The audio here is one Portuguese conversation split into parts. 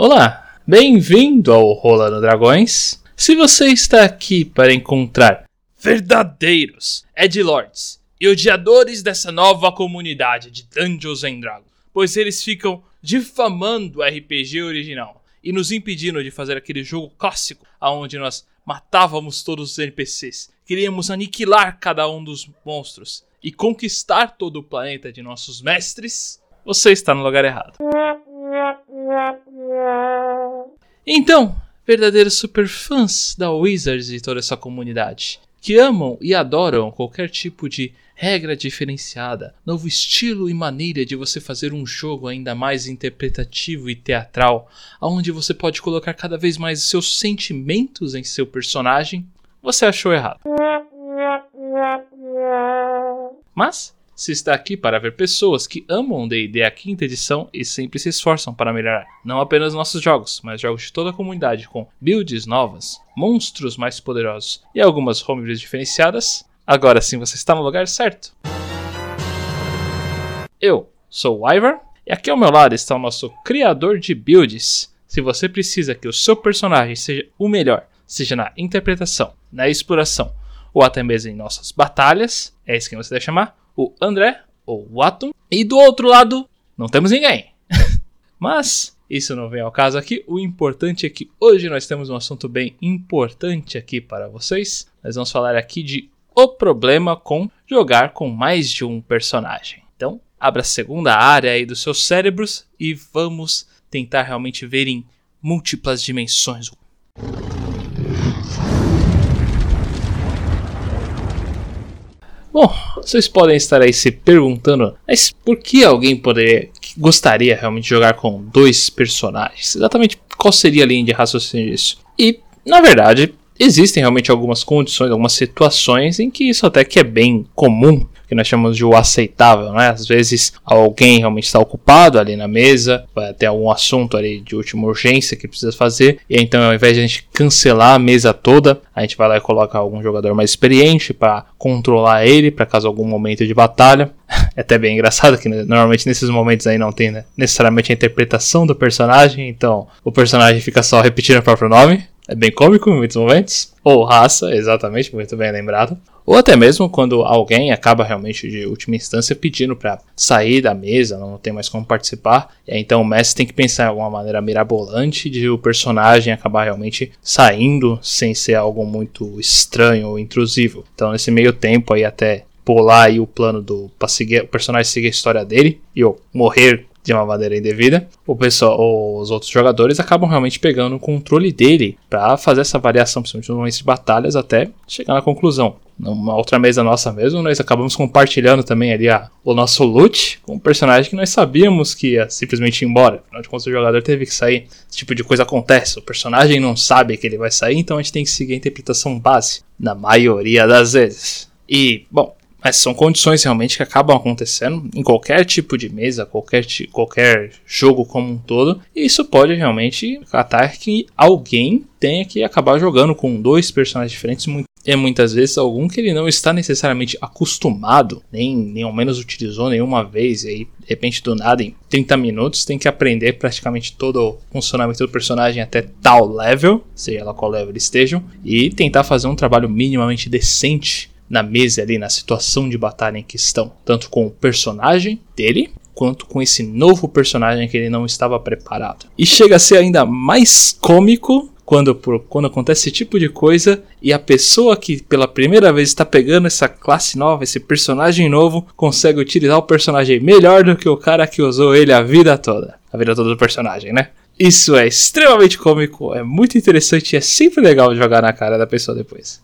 Olá, bem-vindo ao Rolando Dragões. Se você está aqui para encontrar verdadeiros Edlords e odiadores dessa nova comunidade de Dungeons and Dragons, pois eles ficam difamando o RPG original e nos impedindo de fazer aquele jogo clássico aonde nós matávamos todos os NPCs, queríamos aniquilar cada um dos monstros e conquistar todo o planeta de nossos mestres, você está no lugar errado. Então, verdadeiros superfãs da Wizards e toda essa comunidade, que amam e adoram qualquer tipo de regra diferenciada, novo estilo e maneira de você fazer um jogo ainda mais interpretativo e teatral, onde você pode colocar cada vez mais seus sentimentos em seu personagem, você achou errado. Mas se está aqui para ver pessoas que amam D&D a quinta edição e sempre se esforçam para melhorar, não apenas nossos jogos, mas jogos de toda a comunidade com builds novas, monstros mais poderosos e algumas homebrews diferenciadas, agora sim você está no lugar certo. Eu sou o Ivar e aqui ao meu lado está o nosso criador de builds. Se você precisa que o seu personagem seja o melhor, seja na interpretação, na exploração ou até mesmo em nossas batalhas, é isso que você deve chamar, o André, ou o Atom. E do outro lado, não temos ninguém. Mas isso não vem ao caso aqui. O importante é que hoje nós temos um assunto bem importante aqui para vocês. Nós vamos falar aqui de o problema com jogar com mais de um personagem. Então, abra a segunda área aí dos seus cérebros e vamos tentar realmente ver em múltiplas dimensões. Bom, vocês podem estar aí se perguntando, mas por que alguém poderia, gostaria realmente de jogar com dois personagens? Exatamente qual seria a linha de raciocínio disso? E, na verdade, existem realmente algumas condições, algumas situações em que isso até que é bem comum que nós chamamos de o aceitável, né? Às vezes alguém realmente está ocupado ali na mesa, vai ter algum assunto ali de última urgência que precisa fazer, e então ao invés de a gente cancelar a mesa toda, a gente vai lá e coloca algum jogador mais experiente para controlar ele, para caso algum momento de batalha. É até bem engraçado que né, normalmente nesses momentos aí não tem né, necessariamente a interpretação do personagem, então o personagem fica só repetindo o próprio nome. É bem cômico em muitos momentos. Ou raça, exatamente, muito bem lembrado. Ou até mesmo quando alguém acaba realmente de última instância pedindo para sair da mesa, não tem mais como participar. E aí, então o mestre tem que pensar em alguma maneira mirabolante de o personagem acabar realmente saindo sem ser algo muito estranho ou intrusivo. Então nesse meio tempo aí até pular aí o plano do para seguir o personagem seguir a história dele e eu morrer de uma maneira indevida, o pessoal, os outros jogadores acabam realmente pegando o controle dele para fazer essa variação, principalmente nos momentos de batalhas, até chegar na conclusão. Numa outra mesa nossa mesmo, nós acabamos compartilhando também ali a, o nosso loot com um personagem que nós sabíamos que ia simplesmente ir embora. Afinal de contas, o jogador teve que sair. Esse tipo de coisa acontece. O personagem não sabe que ele vai sair, então a gente tem que seguir a interpretação base, na maioria das vezes. E, bom, mas são condições realmente que acabam acontecendo em qualquer tipo de mesa, qualquer, qualquer jogo como um todo. E isso pode realmente atar que alguém tenha que acabar jogando com dois personagens diferentes e muitas vezes algum que ele não está necessariamente acostumado, nem, nem ao menos utilizou nenhuma vez, e aí de repente do nada em 30 minutos tem que aprender praticamente todo o funcionamento do personagem até tal level, seja lá qual level eles estejam, e tentar fazer um trabalho minimamente decente na mesa ali, na situação de batalha em questão, tanto com o personagem dele, quanto com esse novo personagem que ele não estava preparado. E chega a ser ainda mais cômico quando, quando acontece esse tipo de coisa e a pessoa que pela primeira vez está pegando essa classe nova, esse personagem novo, consegue utilizar o personagem melhor do que o cara que usou ele a vida toda. A vida toda do personagem, né? Isso é extremamente cômico, é muito interessante e é sempre legal jogar na cara da pessoa depois.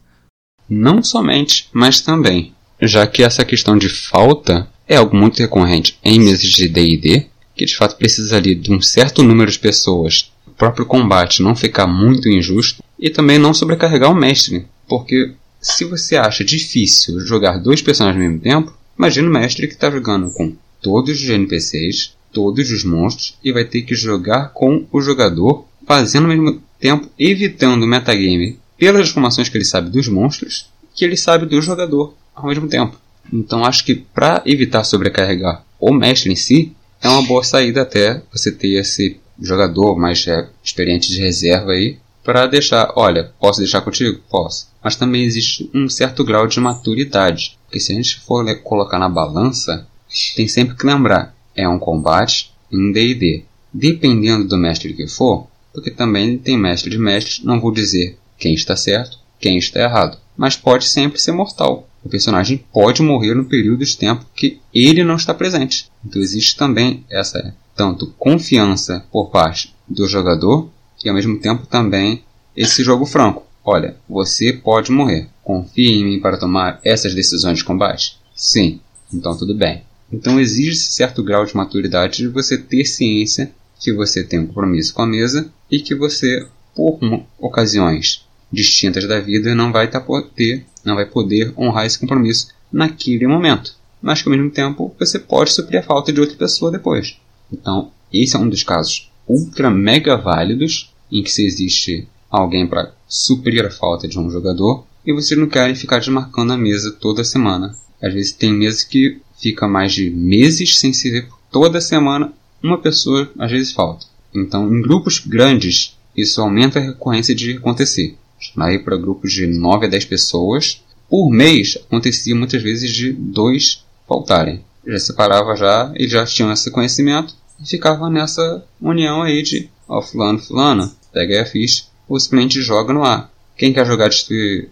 Não somente, mas também, já que essa questão de falta é algo muito recorrente em mesas de D&D, que de fato precisa ali de um certo número de pessoas, o próprio combate não ficar muito injusto e também não sobrecarregar o mestre, porque se você acha difícil jogar dois personagens ao mesmo tempo, imagine o mestre que está jogando com todos os NPCs, todos os monstros e vai ter que jogar com o jogador, fazendo ao mesmo tempo evitando o metagame pelas informações que ele sabe dos monstros, que ele sabe do jogador ao mesmo tempo. Então acho que para evitar sobrecarregar o mestre em si, é uma boa saída até você ter esse jogador mais é, experiente de reserva aí para deixar, olha, posso deixar contigo? Posso. Mas também existe um certo grau de maturidade, porque se a gente for colocar na balança, tem sempre que lembrar, é um combate em D&D. Dependendo do mestre que for, porque também tem mestre de mestres, não vou dizer quem está certo, quem está errado, mas pode sempre ser mortal. O personagem pode morrer no período de tempo que ele não está presente. Então existe também essa tanto confiança por parte do jogador e ao mesmo tempo também esse jogo franco. Olha, você pode morrer. Confia em mim para tomar essas decisões de combate? Sim, então tudo bem. Então exige certo grau de maturidade de você ter ciência que você tem um compromisso com a mesa e que você, por ocasiões distintas da vida, não vai tá poder, não vai poder honrar esse compromisso naquele momento. Mas que ao mesmo tempo você pode suprir a falta de outra pessoa depois. Então, esse é um dos casos ultra mega válidos em que se existe alguém para suprir a falta de um jogador e vocês não querem ficar desmarcando a mesa toda semana. Às vezes tem mesas que fica mais de meses sem se ver toda semana, uma pessoa às vezes falta. Então, em grupos grandes, isso aumenta a recorrência de acontecer. Aí para grupos de 9 a 10 pessoas, por mês acontecia muitas vezes de dois faltarem. Já separava já, eles já tinham esse conhecimento e ficava nessa união aí de, ó, fulano, fulano, pega aí a ficha, ou simplesmente joga no ar. Quem quer jogar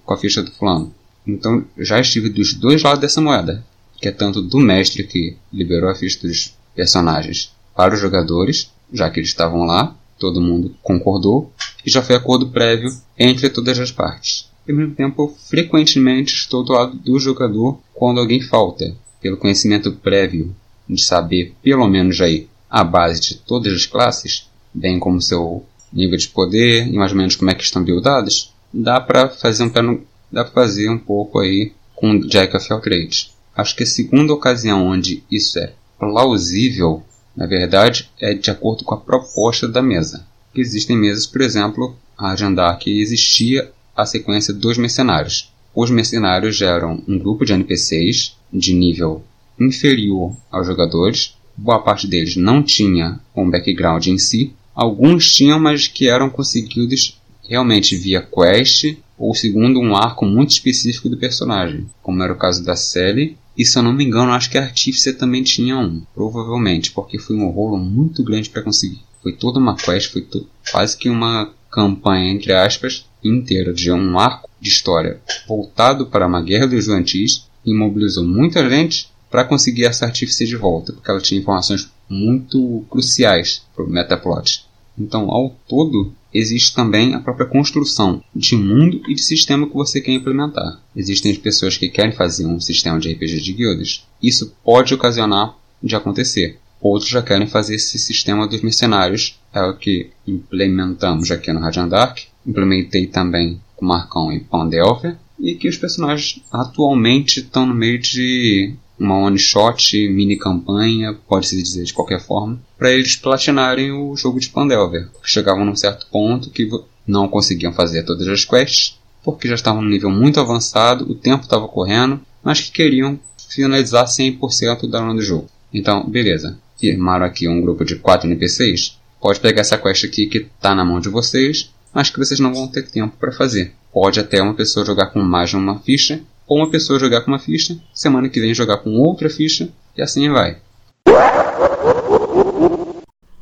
com a ficha do fulano? Então já estive dos dois lados dessa moeda, que é tanto do mestre que liberou a ficha dos personagens para os jogadores, já que eles estavam lá, todo mundo concordou, e já foi acordo prévio entre todas as partes. E ao mesmo tempo, frequentemente estou do lado do jogador quando alguém falta, pelo conhecimento prévio de saber pelo menos aí a base de todas as classes, bem como seu nível de poder e mais ou menos como é que estão buildadas, dá para fazer um dá para fazer um pouco aí com Jack of All Trades. Acho que a segunda ocasião onde isso é plausível, na verdade, é de acordo com a proposta da mesa. Existem mesas, por exemplo, a Jandar que existia a sequência dos mercenários. Os mercenários eram um grupo de NPCs de nível inferior aos jogadores. Boa parte deles não tinha um background em si. Alguns tinham, mas que eram conseguidos realmente via quest ou segundo um arco muito específico do personagem, como era o caso da Sally. E se eu não me engano, acho que a Artífice também tinha um, provavelmente, porque foi um rolo muito grande para conseguir. Foi toda uma quest, foi quase que uma campanha, entre aspas, inteira de um arco de história voltado para uma guerra dos Juantis e mobilizou muita gente para conseguir essa artífice de volta, porque ela tinha informações muito cruciais para o metaplot. Então, ao todo, existe também a própria construção de mundo e de sistema que você quer implementar. Existem pessoas que querem fazer um sistema de RPG de guildas. Isso pode ocasionar de acontecer. Outros já querem fazer esse sistema dos mercenários, é o que implementamos aqui no Radiant Dark. Implementei também com Marcão e Pandelver, e que os personagens atualmente estão no meio de uma one shot, mini campanha, pode-se dizer de qualquer forma, para eles platinarem o jogo de Pandelver, porque chegavam num certo ponto que não conseguiam fazer todas as quests, porque já estavam no nível muito avançado, o tempo estava correndo, mas que queriam finalizar 100% da run do jogo. Então, beleza firmaram aqui um grupo de 4 NPCs, pode pegar essa quest aqui que está na mão de vocês, mas que vocês não vão ter tempo para fazer. Pode até uma pessoa jogar com mais de uma ficha, ou uma pessoa jogar com uma ficha, semana que vem jogar com outra ficha, e assim vai.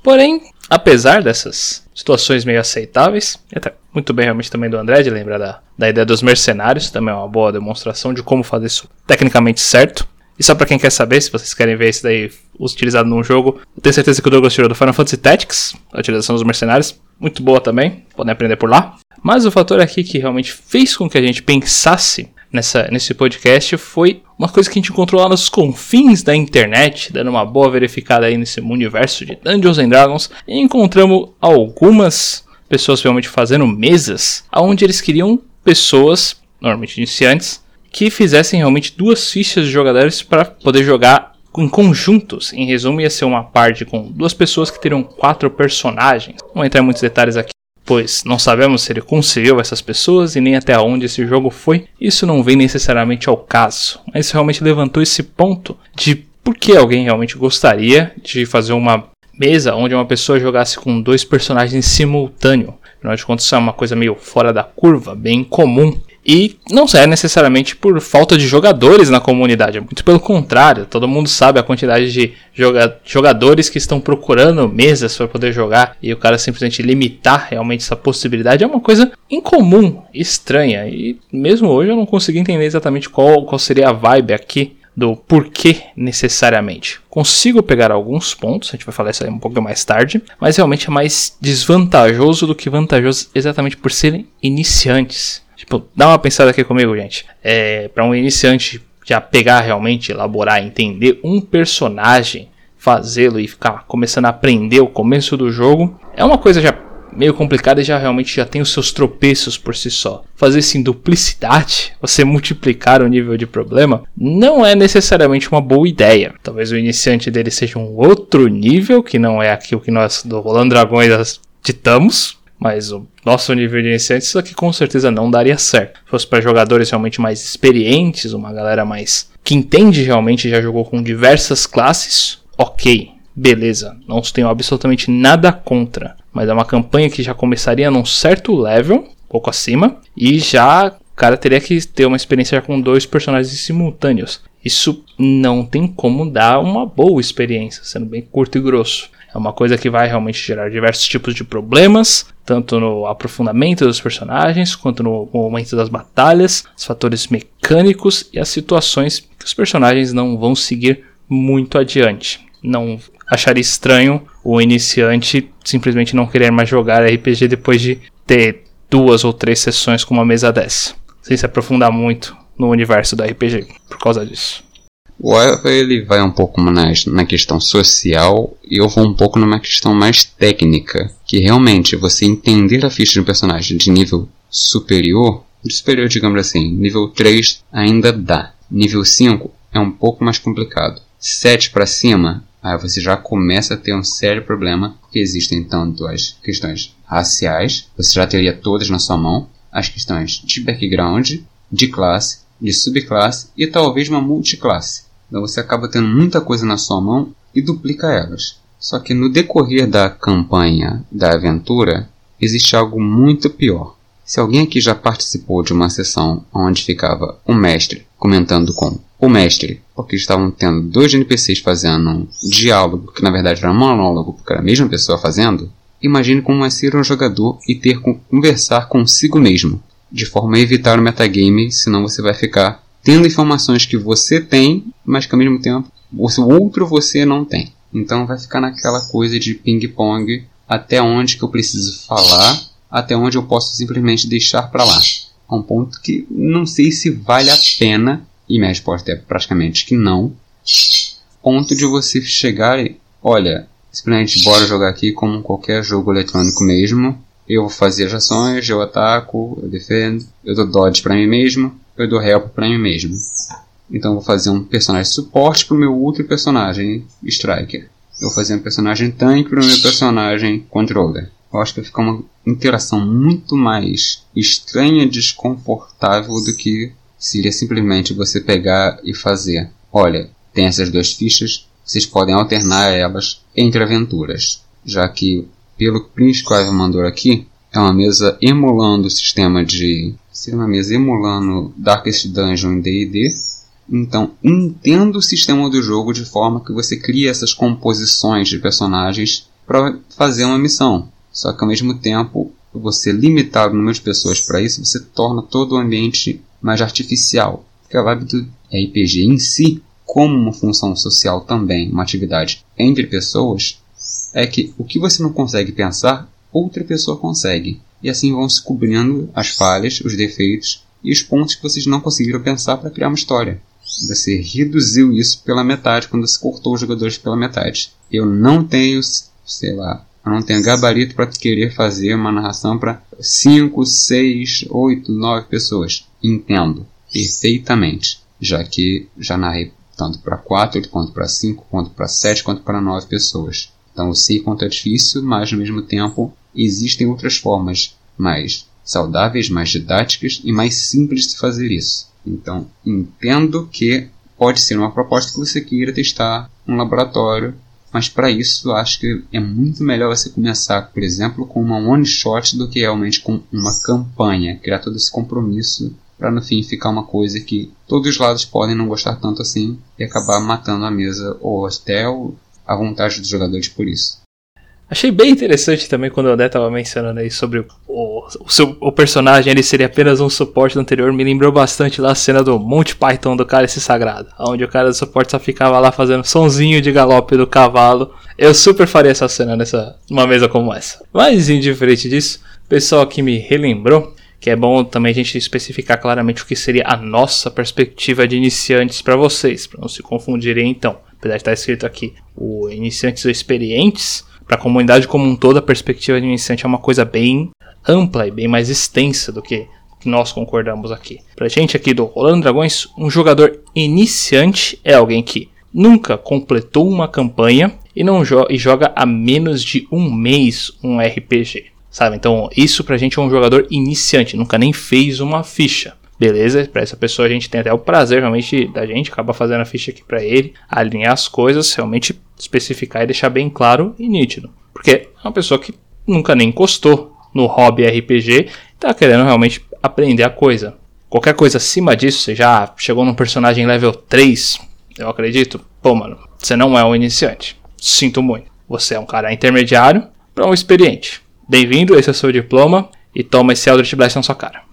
Porém, apesar dessas situações meio aceitáveis, até muito bem realmente também do André de lembrar da, da ideia dos mercenários, também é uma boa demonstração de como fazer isso tecnicamente certo. E só para quem quer saber, se vocês querem ver isso daí utilizado num jogo, tenho certeza que o Douglas tirou do Final Fantasy Tactics, a utilização dos mercenários, muito boa também, podem aprender por lá. Mas o fator aqui que realmente fez com que a gente pensasse nessa, nesse podcast foi uma coisa que a gente encontrou lá nos confins da internet, dando uma boa verificada aí nesse universo de Dungeons and Dragons, e encontramos algumas pessoas realmente fazendo mesas, onde eles queriam pessoas, normalmente iniciantes, que fizessem realmente duas fichas de jogadores para poder jogar em conjuntos. Em resumo, ia ser uma parte com duas pessoas que teriam quatro personagens. Não vou entrar em muitos detalhes aqui, pois não sabemos se ele conseguiu essas pessoas e nem até onde esse jogo foi. Isso não vem necessariamente ao caso, mas realmente levantou esse ponto de por que alguém realmente gostaria de fazer uma mesa onde uma pessoa jogasse com dois personagens simultâneo. Afinal de contas, isso é uma coisa meio fora da curva, bem comum. E não é necessariamente por falta de jogadores na comunidade, muito pelo contrário, todo mundo sabe a quantidade de joga jogadores que estão procurando mesas para poder jogar e o cara simplesmente limitar realmente essa possibilidade é uma coisa incomum, estranha. E mesmo hoje eu não consegui entender exatamente qual, qual seria a vibe aqui do porquê necessariamente. Consigo pegar alguns pontos, a gente vai falar isso aí um pouco mais tarde, mas realmente é mais desvantajoso do que vantajoso exatamente por serem iniciantes. Tipo, dá uma pensada aqui comigo, gente. É, para um iniciante já pegar realmente, elaborar, entender um personagem, fazê-lo e ficar começando a aprender o começo do jogo, é uma coisa já meio complicada e já realmente já tem os seus tropeços por si só. Fazer em duplicidade, você multiplicar o nível de problema, não é necessariamente uma boa ideia. Talvez o iniciante dele seja um outro nível, que não é aquilo que nós do Rolando Dragões ditamos, mas o nosso nível de iniciante, isso aqui com certeza não daria certo. Se fosse para jogadores realmente mais experientes, uma galera mais que entende realmente, já jogou com diversas classes, ok, beleza, não tenho absolutamente nada contra. Mas é uma campanha que já começaria num certo level, um pouco acima, e já o cara teria que ter uma experiência com dois personagens simultâneos. Isso não tem como dar uma boa experiência, sendo bem curto e grosso. É uma coisa que vai realmente gerar diversos tipos de problemas, tanto no aprofundamento dos personagens, quanto no momento das batalhas, os fatores mecânicos e as situações que os personagens não vão seguir muito adiante. Não acharia estranho o iniciante simplesmente não querer mais jogar RPG depois de ter duas ou três sessões com uma mesa dessa, sem se aprofundar muito no universo da RPG por causa disso. O Eva ele vai um pouco mais na questão social e eu vou um pouco numa questão mais técnica, que realmente você entender a ficha de um personagem de nível superior, de superior digamos assim, nível 3 ainda dá. Nível 5 é um pouco mais complicado. 7 para cima aí você já começa a ter um sério problema, porque existem tanto as questões raciais, você já teria todas na sua mão, as questões de background, de classe, de subclasse e talvez uma multiclasse. Então você acaba tendo muita coisa na sua mão e duplica elas. Só que no decorrer da campanha, da aventura, existe algo muito pior. Se alguém aqui já participou de uma sessão onde ficava o mestre comentando com o mestre, porque estavam tendo dois NPCs fazendo um diálogo, que na verdade era um monólogo, porque era a mesma pessoa fazendo, imagine como é ser um jogador e ter que conversar consigo mesmo, de forma a evitar o metagame, senão você vai ficar tendo informações que você tem, mas que ao mesmo tempo o outro você não tem. Então vai ficar naquela coisa de ping-pong até onde que eu preciso falar, até onde eu posso simplesmente deixar para lá. A um ponto que não sei se vale a pena e minha resposta é praticamente que não. Ponto de você chegar e, olha, simplesmente bora jogar aqui como qualquer jogo eletrônico mesmo. Eu vou fazer as ações, eu ataco, eu defendo, eu dou dodge para mim mesmo, eu dou help para mim mesmo. Então eu vou fazer um personagem suporte pro meu outro personagem Striker. Eu vou fazer um personagem tanque pro meu personagem controller. Eu acho que vai ficar uma interação muito mais estranha, desconfortável do que seria simplesmente você pegar e fazer. Olha, tem essas duas fichas, vocês podem alternar elas entre aventuras, já que, pelo que Prince Clive mandou aqui, é uma mesa emulando o sistema de... seria uma mesa emulando Darkest Dungeon em D&D, então, entenda o sistema do jogo de forma que você cria essas composições de personagens para fazer uma missão. Só que ao mesmo tempo, você limitar o número de pessoas para isso, você torna todo o ambiente mais artificial. Porque a vibe do RPG em si, como uma função social também, uma atividade entre pessoas, é que o que você não consegue pensar, outra pessoa consegue. E assim vão se cobrindo as falhas, os defeitos e os pontos que vocês não conseguiram pensar para criar uma história. Você reduziu isso pela metade quando você cortou os jogadores pela metade. Eu não tenho, sei lá, eu não tenho gabarito para querer fazer uma narração para 5, 6, 8, 9 pessoas. Entendo perfeitamente, já que já narrei tanto para 4, quanto para 5, quanto para 7, quanto para 9 pessoas. Então eu sei quanto é difícil, mas ao mesmo tempo existem outras formas mais saudáveis, mais didáticas e mais simples de fazer isso. Então entendo que pode ser uma proposta que você queira testar um laboratório Mas para isso acho que é muito melhor você começar, por exemplo, com uma one shot do que realmente com uma campanha, criar todo esse compromisso para no fim ficar uma coisa que todos os lados podem não gostar tanto assim e acabar matando a mesa ou até a vontade dos jogadores por isso. Achei bem interessante também quando o André estava mencionando aí sobre o, o, seu, o personagem, ele seria apenas um suporte do anterior. Me lembrou bastante lá a cena do Monty Python do Cálice Sagrado, onde o cara do suporte só ficava lá fazendo sonzinho de galope do cavalo. Eu super faria essa cena nessa uma mesa como essa. Mas indiferente disso, o pessoal aqui me relembrou que é bom também a gente especificar claramente o que seria a nossa perspectiva de iniciantes para vocês, para não se confundirem então. Apesar de estar escrito aqui o iniciantes ou experientes, para a comunidade como um todo, a perspectiva de iniciante é uma coisa bem ampla e bem mais extensa do que nós concordamos aqui. Para gente aqui do Rolando Dragões, um jogador iniciante é alguém que nunca completou uma campanha e não jo e joga há menos de um mês um RPG. Sabe? Então, isso pra gente é um jogador iniciante, nunca nem fez uma ficha. Beleza, para essa pessoa a gente tem até o prazer realmente da gente acabar fazendo a ficha aqui para ele, alinhar as coisas, realmente especificar e deixar bem claro e nítido. Porque é uma pessoa que nunca nem encostou no hobby RPG e tá querendo realmente aprender a coisa. Qualquer coisa acima disso, você já chegou num personagem level 3, eu acredito, pô, mano, você não é um iniciante. Sinto muito. Você é um cara intermediário para um experiente. Bem-vindo, esse é o seu diploma e toma esse Eldritch Blast na sua cara.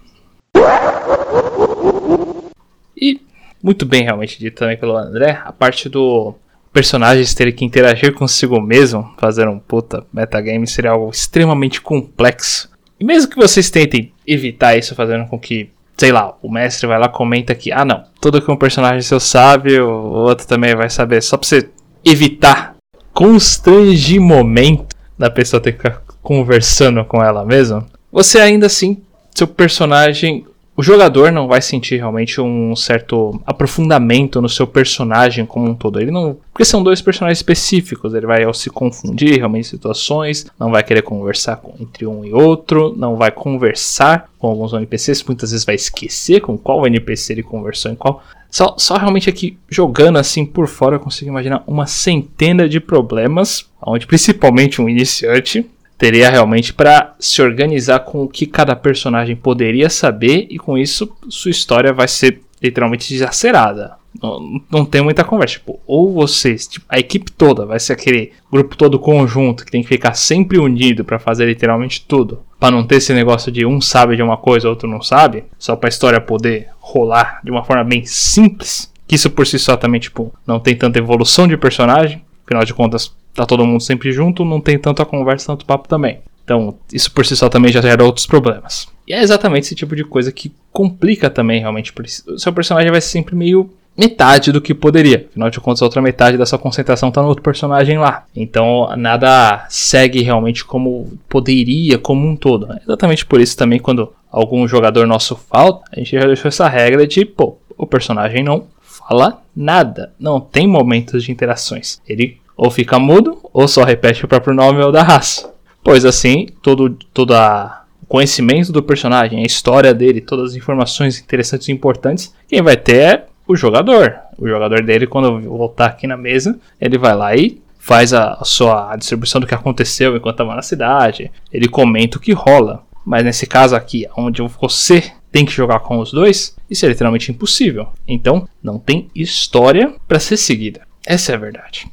E muito bem realmente dito também pelo André, a parte do personagens terem que interagir consigo mesmo, fazer um puta metagame seria algo extremamente complexo. E mesmo que vocês tentem evitar isso fazendo com que, sei lá, o mestre vai lá comenta que, ah não, tudo que um personagem seu sabe, o outro também vai saber, só pra você evitar constrangimento da pessoa ter que ficar conversando com ela mesma, você ainda assim, seu personagem o jogador não vai sentir realmente um certo aprofundamento no seu personagem como um todo. Ele não. Porque são dois personagens específicos. Ele vai ao se confundir realmente em situações. Não vai querer conversar com, entre um e outro. Não vai conversar com alguns NPCs. Muitas vezes vai esquecer com qual NPC ele conversou em qual. Só, só realmente aqui jogando assim por fora eu consigo imaginar uma centena de problemas. Onde principalmente um iniciante teria realmente para se organizar com o que cada personagem poderia saber e com isso sua história vai ser literalmente desacerada. Não, não tem muita conversa. Tipo, ou vocês, tipo, a equipe toda vai ser aquele grupo todo conjunto que tem que ficar sempre unido para fazer literalmente tudo. para não ter esse negócio de um sabe de uma coisa, outro não sabe. Só pra história poder rolar de uma forma bem simples. Que isso por si só também, tipo, não tem tanta evolução de personagem. Afinal de contas, tá todo mundo sempre junto, não tem tanta conversa, tanto papo também. Então, isso por si só também já gera outros problemas. E é exatamente esse tipo de coisa que complica também, realmente. O seu personagem vai ser sempre meio metade do que poderia. Afinal de contas, a outra metade da sua concentração está no outro personagem lá. Então, nada segue realmente como poderia, como um todo. É exatamente por isso também, quando algum jogador nosso falta, a gente já deixou essa regra de, pô, o personagem não fala nada. Não tem momentos de interações. Ele ou fica mudo, ou só repete o próprio nome ou da raça. Pois assim, todo, todo a, o conhecimento do personagem, a história dele, todas as informações interessantes e importantes, quem vai ter é o jogador. O jogador dele, quando voltar aqui na mesa, ele vai lá e faz a, a sua a distribuição do que aconteceu enquanto estava na cidade. Ele comenta o que rola. Mas nesse caso aqui, onde você tem que jogar com os dois, isso é literalmente impossível. Então, não tem história para ser seguida. Essa é a verdade.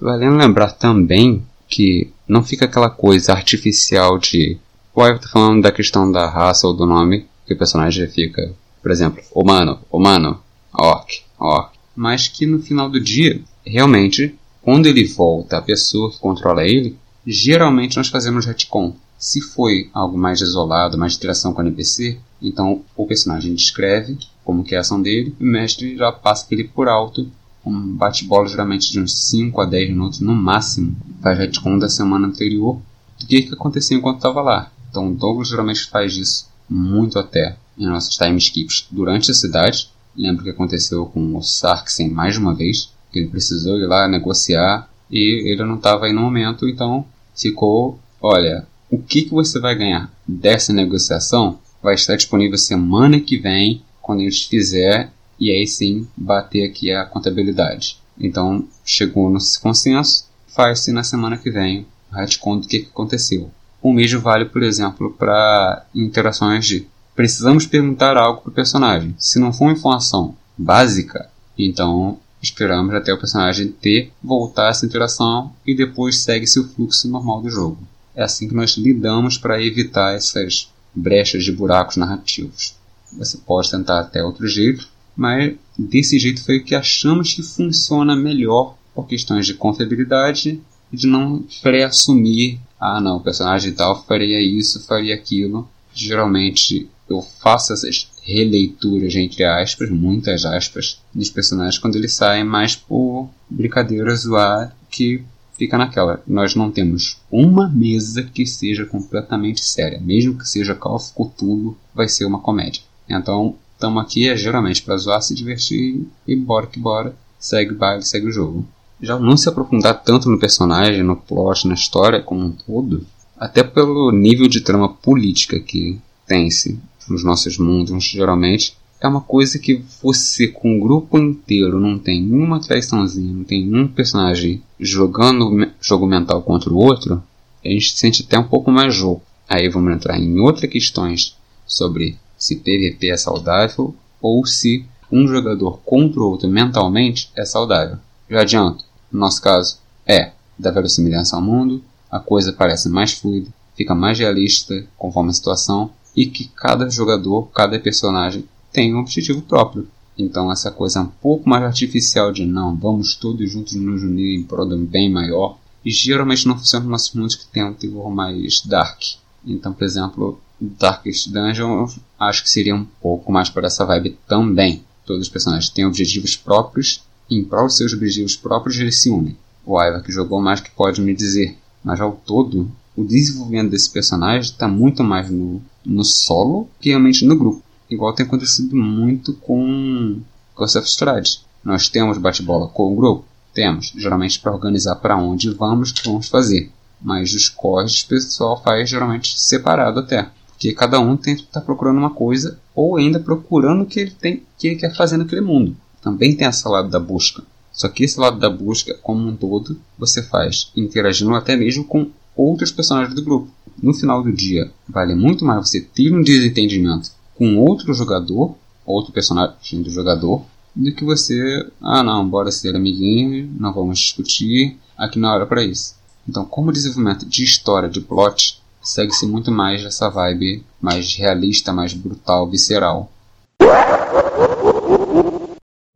Valendo lembrar também que não fica aquela coisa artificial de. O Ivo tá falando da questão da raça ou do nome, que o personagem fica, por exemplo, humano, humano, orc, orc. Mas que no final do dia, realmente, quando ele volta, a pessoa que controla ele, geralmente nós fazemos retcon. Se foi algo mais isolado, mais interação com o NPC, então o personagem descreve como que é a ação dele, e o mestre já passa aquele por alto um bate-bola geralmente de uns 5 a 10 minutos no máximo, faz retcon da semana anterior do que, que aconteceu enquanto estava lá. Então o Douglas geralmente faz isso muito até em nossas time skips durante a cidade. Lembro que aconteceu com o Sarksen mais uma vez, que ele precisou ir lá negociar e ele não estava aí no momento, então ficou, olha, o que, que você vai ganhar dessa negociação vai estar disponível semana que vem, quando a gente fizer e aí sim bater aqui a contabilidade. Então chegou nesse consenso, faz-se na semana que vem o retcon do que aconteceu. O mesmo vale, por exemplo, para interações de precisamos perguntar algo para o personagem. Se não for uma informação básica, então esperamos até o personagem ter voltar essa interação e depois segue-se o fluxo normal do jogo. É assim que nós lidamos para evitar essas brechas de buracos narrativos. Você pode tentar até outro jeito, mas desse jeito foi o que achamos que funciona melhor por questões de confiabilidade e de não pré-assumir, ah não, o personagem tal faria isso, faria aquilo. Geralmente eu faço essas releituras, entre aspas, muitas aspas, dos personagens quando eles saem mais por brincadeira zoar que fica naquela. Nós não temos uma mesa que seja completamente séria. Mesmo que seja Call of Cthulhu, vai ser uma comédia. Então, estamos aqui é geralmente para zoar, se divertir e bora que bora. Segue o baile, segue o jogo. Já não se aprofundar tanto no personagem, no plot, na história como um todo, até pelo nível de trama política que tem-se nos nossos mundos, geralmente, é uma coisa que você, com o grupo inteiro, não tem uma traiçãozinha, não tem um personagem jogando jogo mental contra o outro, a gente sente até um pouco mais jogo. Aí vamos entrar em outras questões sobre se PVP é saudável ou se um jogador contra o outro mentalmente é saudável. Já adianto, no nosso caso, é da verossimilhança ao mundo, a coisa parece mais fluida, fica mais realista conforme a situação e que cada jogador, cada personagem tem um objetivo próprio. Então essa coisa um pouco mais artificial de não, vamos todos juntos nos unir em prol de um bem maior, e geralmente não funciona nos nossos mundos que tem um terror mais dark. Então, por exemplo, Darkest Dungeon acho que seria um pouco mais para essa vibe também. Todos os personagens têm objetivos próprios, e em prol de seus objetivos próprios eles se unem. O Aiva que jogou mais que pode me dizer, mas ao todo, o desenvolvimento desse personagem está muito mais no, no solo que realmente no grupo igual tem acontecido muito com Ghost of Strade. Nós temos bate-bola com o grupo? Temos, geralmente para organizar para onde vamos, que vamos fazer. Mas os corres o pessoal faz geralmente separado até. Porque cada um tem que estar tá procurando uma coisa ou ainda procurando o que ele, tem, que ele quer fazer naquele mundo. Também tem esse lado da busca. Só que esse lado da busca, como um todo, você faz interagindo até mesmo com outros personagens do grupo. No final do dia, vale muito mais você ter um desentendimento com outro jogador, outro personagem do jogador, do que você, ah não, bora ser amiguinho, não vamos discutir, aqui na hora para isso. Então, como desenvolvimento de história, de plot, segue-se muito mais essa vibe mais realista, mais brutal, visceral.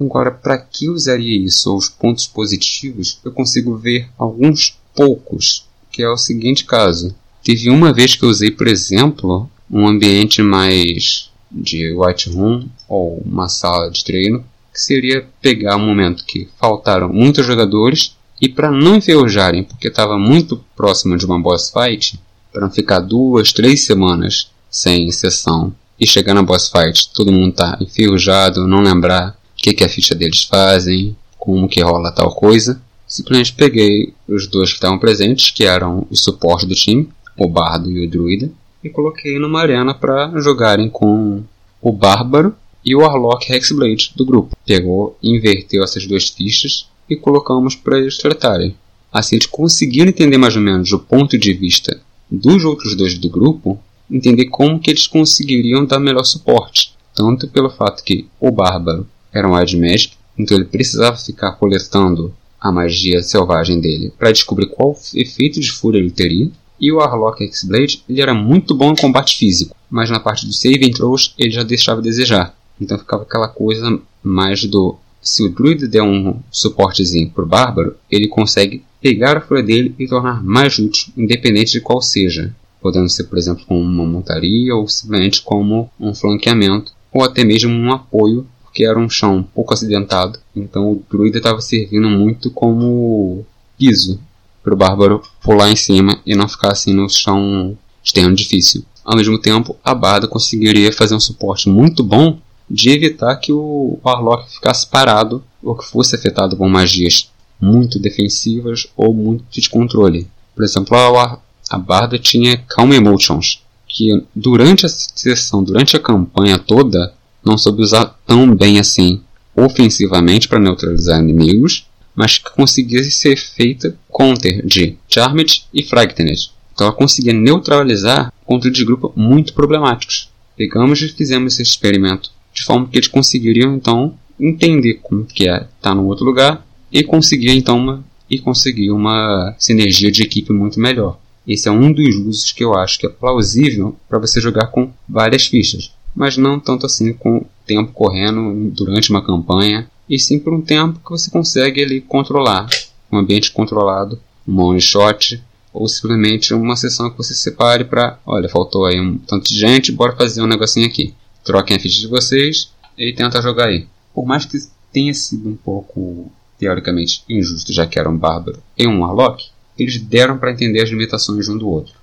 Agora, para que usaria isso, ou os pontos positivos, eu consigo ver alguns poucos, que é o seguinte caso. Teve uma vez que eu usei, por exemplo, um ambiente mais de White Room ou uma sala de treino, que seria pegar um momento que faltaram muitos jogadores e para não enferrujarem, porque estava muito próximo de uma boss fight, para não ficar duas, três semanas sem sessão e chegar na boss fight, todo mundo tá enferrujado, não lembrar o que, que a ficha deles fazem, como que rola tal coisa. Simplesmente peguei os dois que estavam presentes, que eram o suporte do time, o bardo e o druida, e coloquei numa arena para jogarem com o Bárbaro e o Warlock Hexblade do grupo. Pegou, inverteu essas duas fichas e colocamos para eles tratarem. Assim eles conseguiram entender mais ou menos o ponto de vista dos outros dois do grupo, entender como que eles conseguiriam dar melhor suporte. Tanto pelo fato que o Bárbaro era um Wild Magic, então ele precisava ficar coletando a magia selvagem dele para descobrir qual efeito de fúria ele teria, e o Warlock X-Blade ele era muito bom em combate físico, mas na parte do save and throws ele já deixava a desejar. Então ficava aquela coisa mais do se o druid der um suportezinho pro bárbaro, ele consegue pegar a folha dele e tornar mais útil, independente de qual seja. Podendo ser, por exemplo, como uma montaria ou simplesmente como um flanqueamento, ou até mesmo um apoio, porque era um chão pouco acidentado. Então o druida estava servindo muito como piso para o bárbaro pular em cima e não ficar assim no chão externo difícil. Ao mesmo tempo, a barda conseguiria fazer um suporte muito bom de evitar que o Warlock ficasse parado ou que fosse afetado por magias muito defensivas ou muito de controle. Por exemplo, a, a Barda tinha Calm Emotions, que durante a sessão, durante a campanha toda, não soube usar tão bem assim ofensivamente para neutralizar inimigos, mas que conseguia ser feita counter de Charmed e Frightened. Então ela conseguia neutralizar conteúdos de grupo muito problemáticos. Pegamos e fizemos esse experimento de forma que eles conseguiriam então entender como que é estar tá no outro lugar e conseguir então uma, e conseguir uma sinergia de equipe muito melhor. Esse é um dos usos que eu acho que é plausível para você jogar com várias fichas, mas não tanto assim com o tempo correndo durante uma campanha, e sim por um tempo que você consegue ali controlar, um ambiente controlado, um one shot, ou simplesmente uma sessão que você separe para, olha, faltou aí um tanto de gente, bora fazer um negocinho aqui. Troquem a ficha de vocês e tenta jogar aí. Por mais que tenha sido um pouco teoricamente injusto, já que era um bárbaro e um warlock, eles deram para entender as limitações um do outro.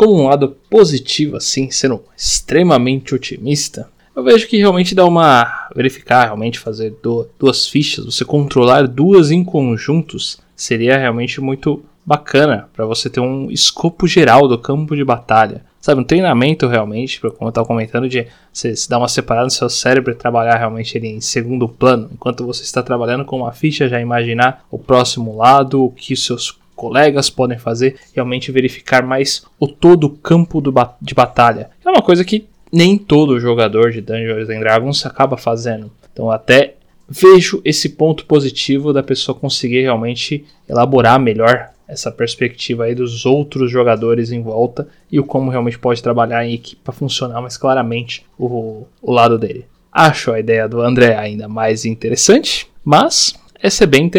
Como um lado positivo, assim, sendo extremamente otimista, eu vejo que realmente dá uma. verificar, realmente fazer duas fichas, você controlar duas em conjuntos, seria realmente muito bacana para você ter um escopo geral do campo de batalha. Sabe, um treinamento realmente, como eu estava comentando, de você se dar uma separada no seu cérebro e trabalhar realmente ele em segundo plano, enquanto você está trabalhando com uma ficha, já imaginar o próximo lado, o que seus colegas podem fazer, realmente verificar mais o todo o campo ba de batalha. É uma coisa que nem todo jogador de Dungeons and Dragons acaba fazendo. Então até vejo esse ponto positivo da pessoa conseguir realmente elaborar melhor essa perspectiva aí dos outros jogadores em volta e o como realmente pode trabalhar em equipe para funcionar mais claramente o, o lado dele. Acho a ideia do André ainda mais interessante, mas essa é bem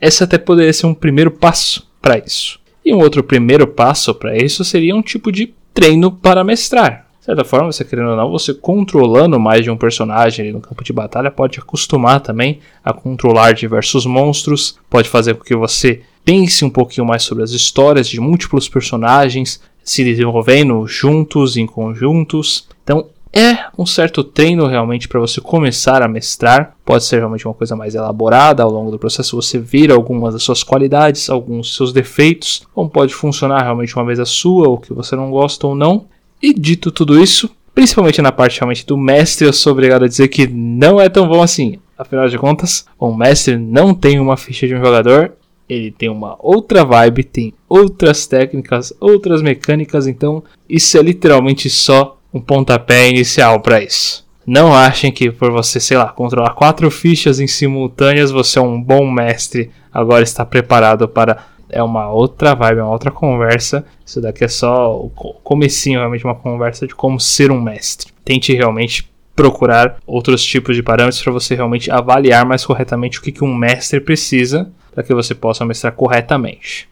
essa até poderia ser um primeiro passo para isso. E um outro primeiro passo para isso seria um tipo de treino para mestrar. De certa forma, você querendo ou não, você controlando mais de um personagem no campo de batalha pode acostumar também a controlar diversos monstros, pode fazer com que você pense um pouquinho mais sobre as histórias de múltiplos personagens se desenvolvendo juntos, em conjuntos. Então, é um certo treino realmente para você começar a mestrar. Pode ser realmente uma coisa mais elaborada ao longo do processo. Você vira algumas das suas qualidades, alguns dos seus defeitos, como pode funcionar realmente uma vez a sua, ou que você não gosta ou não. E dito tudo isso, principalmente na parte realmente do mestre, eu sou obrigado a dizer que não é tão bom assim. Afinal de contas, um mestre não tem uma ficha de um jogador, ele tem uma outra vibe, tem outras técnicas, outras mecânicas, então isso é literalmente só um pontapé inicial para isso. Não achem que por você, sei lá, controlar quatro fichas em simultâneas, você é um bom mestre, agora está preparado para é uma outra vibe, é uma outra conversa. Isso daqui é só o comecinho realmente uma conversa de como ser um mestre. Tente realmente procurar outros tipos de parâmetros para você realmente avaliar mais corretamente o que, que um mestre precisa para que você possa mestrar corretamente.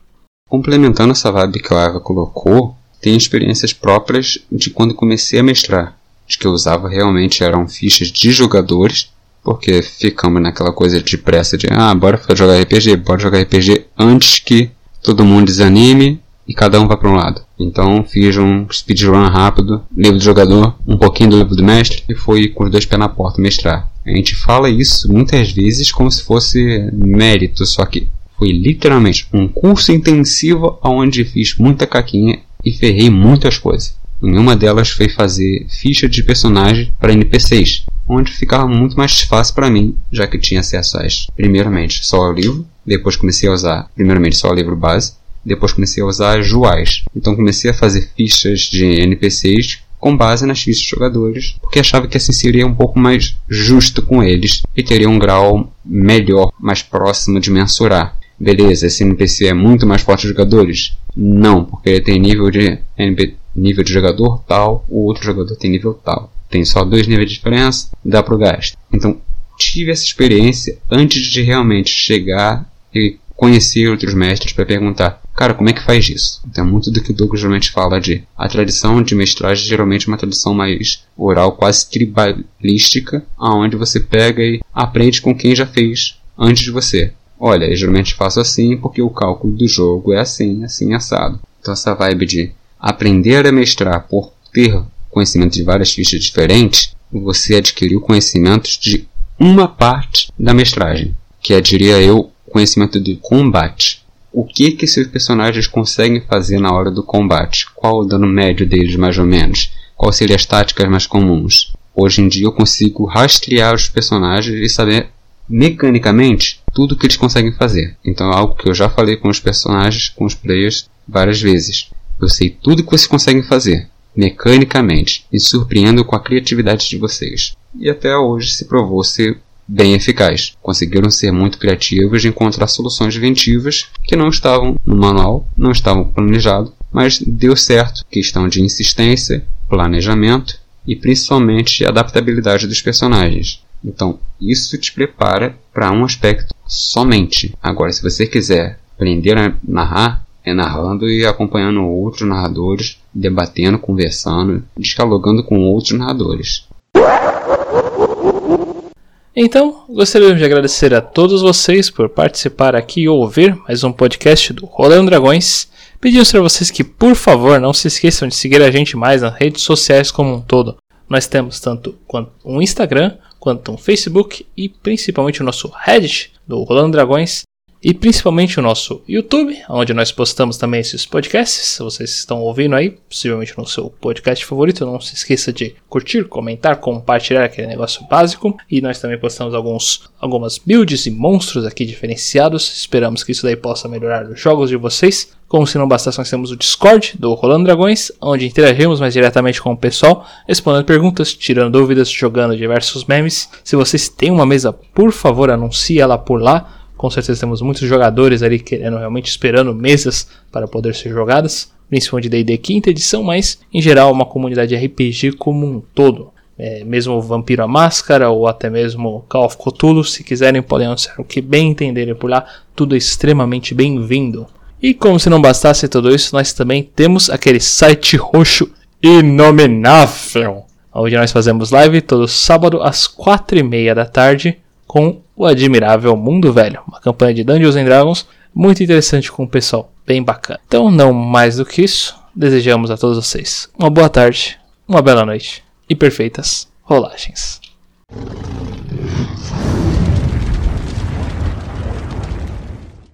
Complementando essa vibe que o Ava colocou, tem experiências próprias de quando comecei a mestrar. As que eu usava realmente eram fichas de jogadores, porque ficamos naquela coisa de pressa de ah, bora jogar RPG, bora jogar RPG antes que todo mundo desanime e cada um vá para um lado. Então fiz um speedrun rápido, livro do jogador, um pouquinho do livro do mestre e fui com os dois pés na porta mestrar. A gente fala isso muitas vezes como se fosse mérito, só que foi literalmente um curso intensivo onde fiz muita caquinha e ferrei muitas coisas. Nenhuma delas foi fazer ficha de personagem para NPCs, onde ficava muito mais fácil para mim, já que tinha acesso primeiramente só ao livro, depois comecei a usar primeiramente só o livro base, depois comecei a usar Juais. Então comecei a fazer fichas de NPCs com base nas fichas de jogadores, porque achava que assim seria um pouco mais justo com eles e teria um grau melhor, mais próximo de mensurar. Beleza, esse NPC é muito mais forte que jogadores? Não, porque ele tem nível de NP, nível de jogador tal, o outro jogador tem nível tal. Tem só dois níveis de diferença, dá pro gasto. Então, tive essa experiência antes de realmente chegar e conhecer outros mestres para perguntar, cara, como é que faz isso? Então, muito do que o Douglas geralmente fala de a tradição de mestragem geralmente é uma tradição mais oral, quase tribalística, aonde você pega e aprende com quem já fez antes de você. Olha, eu geralmente faço assim porque o cálculo do jogo é assim, assim assado. Então essa vibe de aprender a mestrar por ter conhecimento de várias fichas diferentes, você adquiriu conhecimentos de uma parte da mestragem, que é, diria eu, conhecimento de combate. O que que seus personagens conseguem fazer na hora do combate? Qual o dano médio deles, mais ou menos? Quais seriam as táticas mais comuns? Hoje em dia eu consigo rastrear os personagens e saber mecanicamente tudo que eles conseguem fazer. Então é algo que eu já falei com os personagens, com os players várias vezes. Eu sei tudo que vocês conseguem fazer, mecanicamente, e surpreendo com a criatividade de vocês. E até hoje se provou ser bem eficaz. Conseguiram ser muito criativos e encontrar soluções inventivas que não estavam no manual, não estavam planejados, mas deu certo. Questão de insistência, planejamento e principalmente adaptabilidade dos personagens. Então, isso te prepara para um aspecto somente. Agora, se você quiser aprender a narrar, é narrando e acompanhando outros narradores, debatendo, conversando, dialogando com outros narradores. Então, gostaria de agradecer a todos vocês por participar aqui e ouvir mais um podcast do Rolando Dragões. Pedimos para vocês que, por favor, não se esqueçam de seguir a gente mais nas redes sociais como um todo. Nós temos tanto um Instagram, quanto um Facebook e principalmente o nosso Reddit do Rolando Dragões e principalmente o nosso YouTube, onde nós postamos também esses podcasts. Se vocês estão ouvindo aí, possivelmente no seu podcast favorito, não se esqueça de curtir, comentar, compartilhar aquele negócio básico. E nós também postamos alguns, algumas builds e monstros aqui diferenciados. Esperamos que isso daí possa melhorar os jogos de vocês. Como se não bastasse, nós temos o Discord do Rolando Dragões, onde interagimos mais diretamente com o pessoal, respondendo perguntas, tirando dúvidas, jogando diversos memes. Se vocês têm uma mesa, por favor, anuncie ela por lá com certeza temos muitos jogadores ali querendo realmente esperando mesas para poder ser jogadas, principalmente D&D quinta edição, mas em geral uma comunidade RPG como um todo. É, mesmo o Vampiro a Máscara ou até mesmo Call of Cthulhu, se quiserem podem anunciar o que bem entenderem por lá, tudo é extremamente bem-vindo. E como se não bastasse tudo isso, nós também temos aquele site roxo inominável, onde nós fazemos live todo sábado às quatro e meia da tarde com o admirável Mundo Velho, uma campanha de Dungeons and Dragons muito interessante com o pessoal, bem bacana. Então, não mais do que isso, desejamos a todos vocês uma boa tarde, uma bela noite e perfeitas rolagens.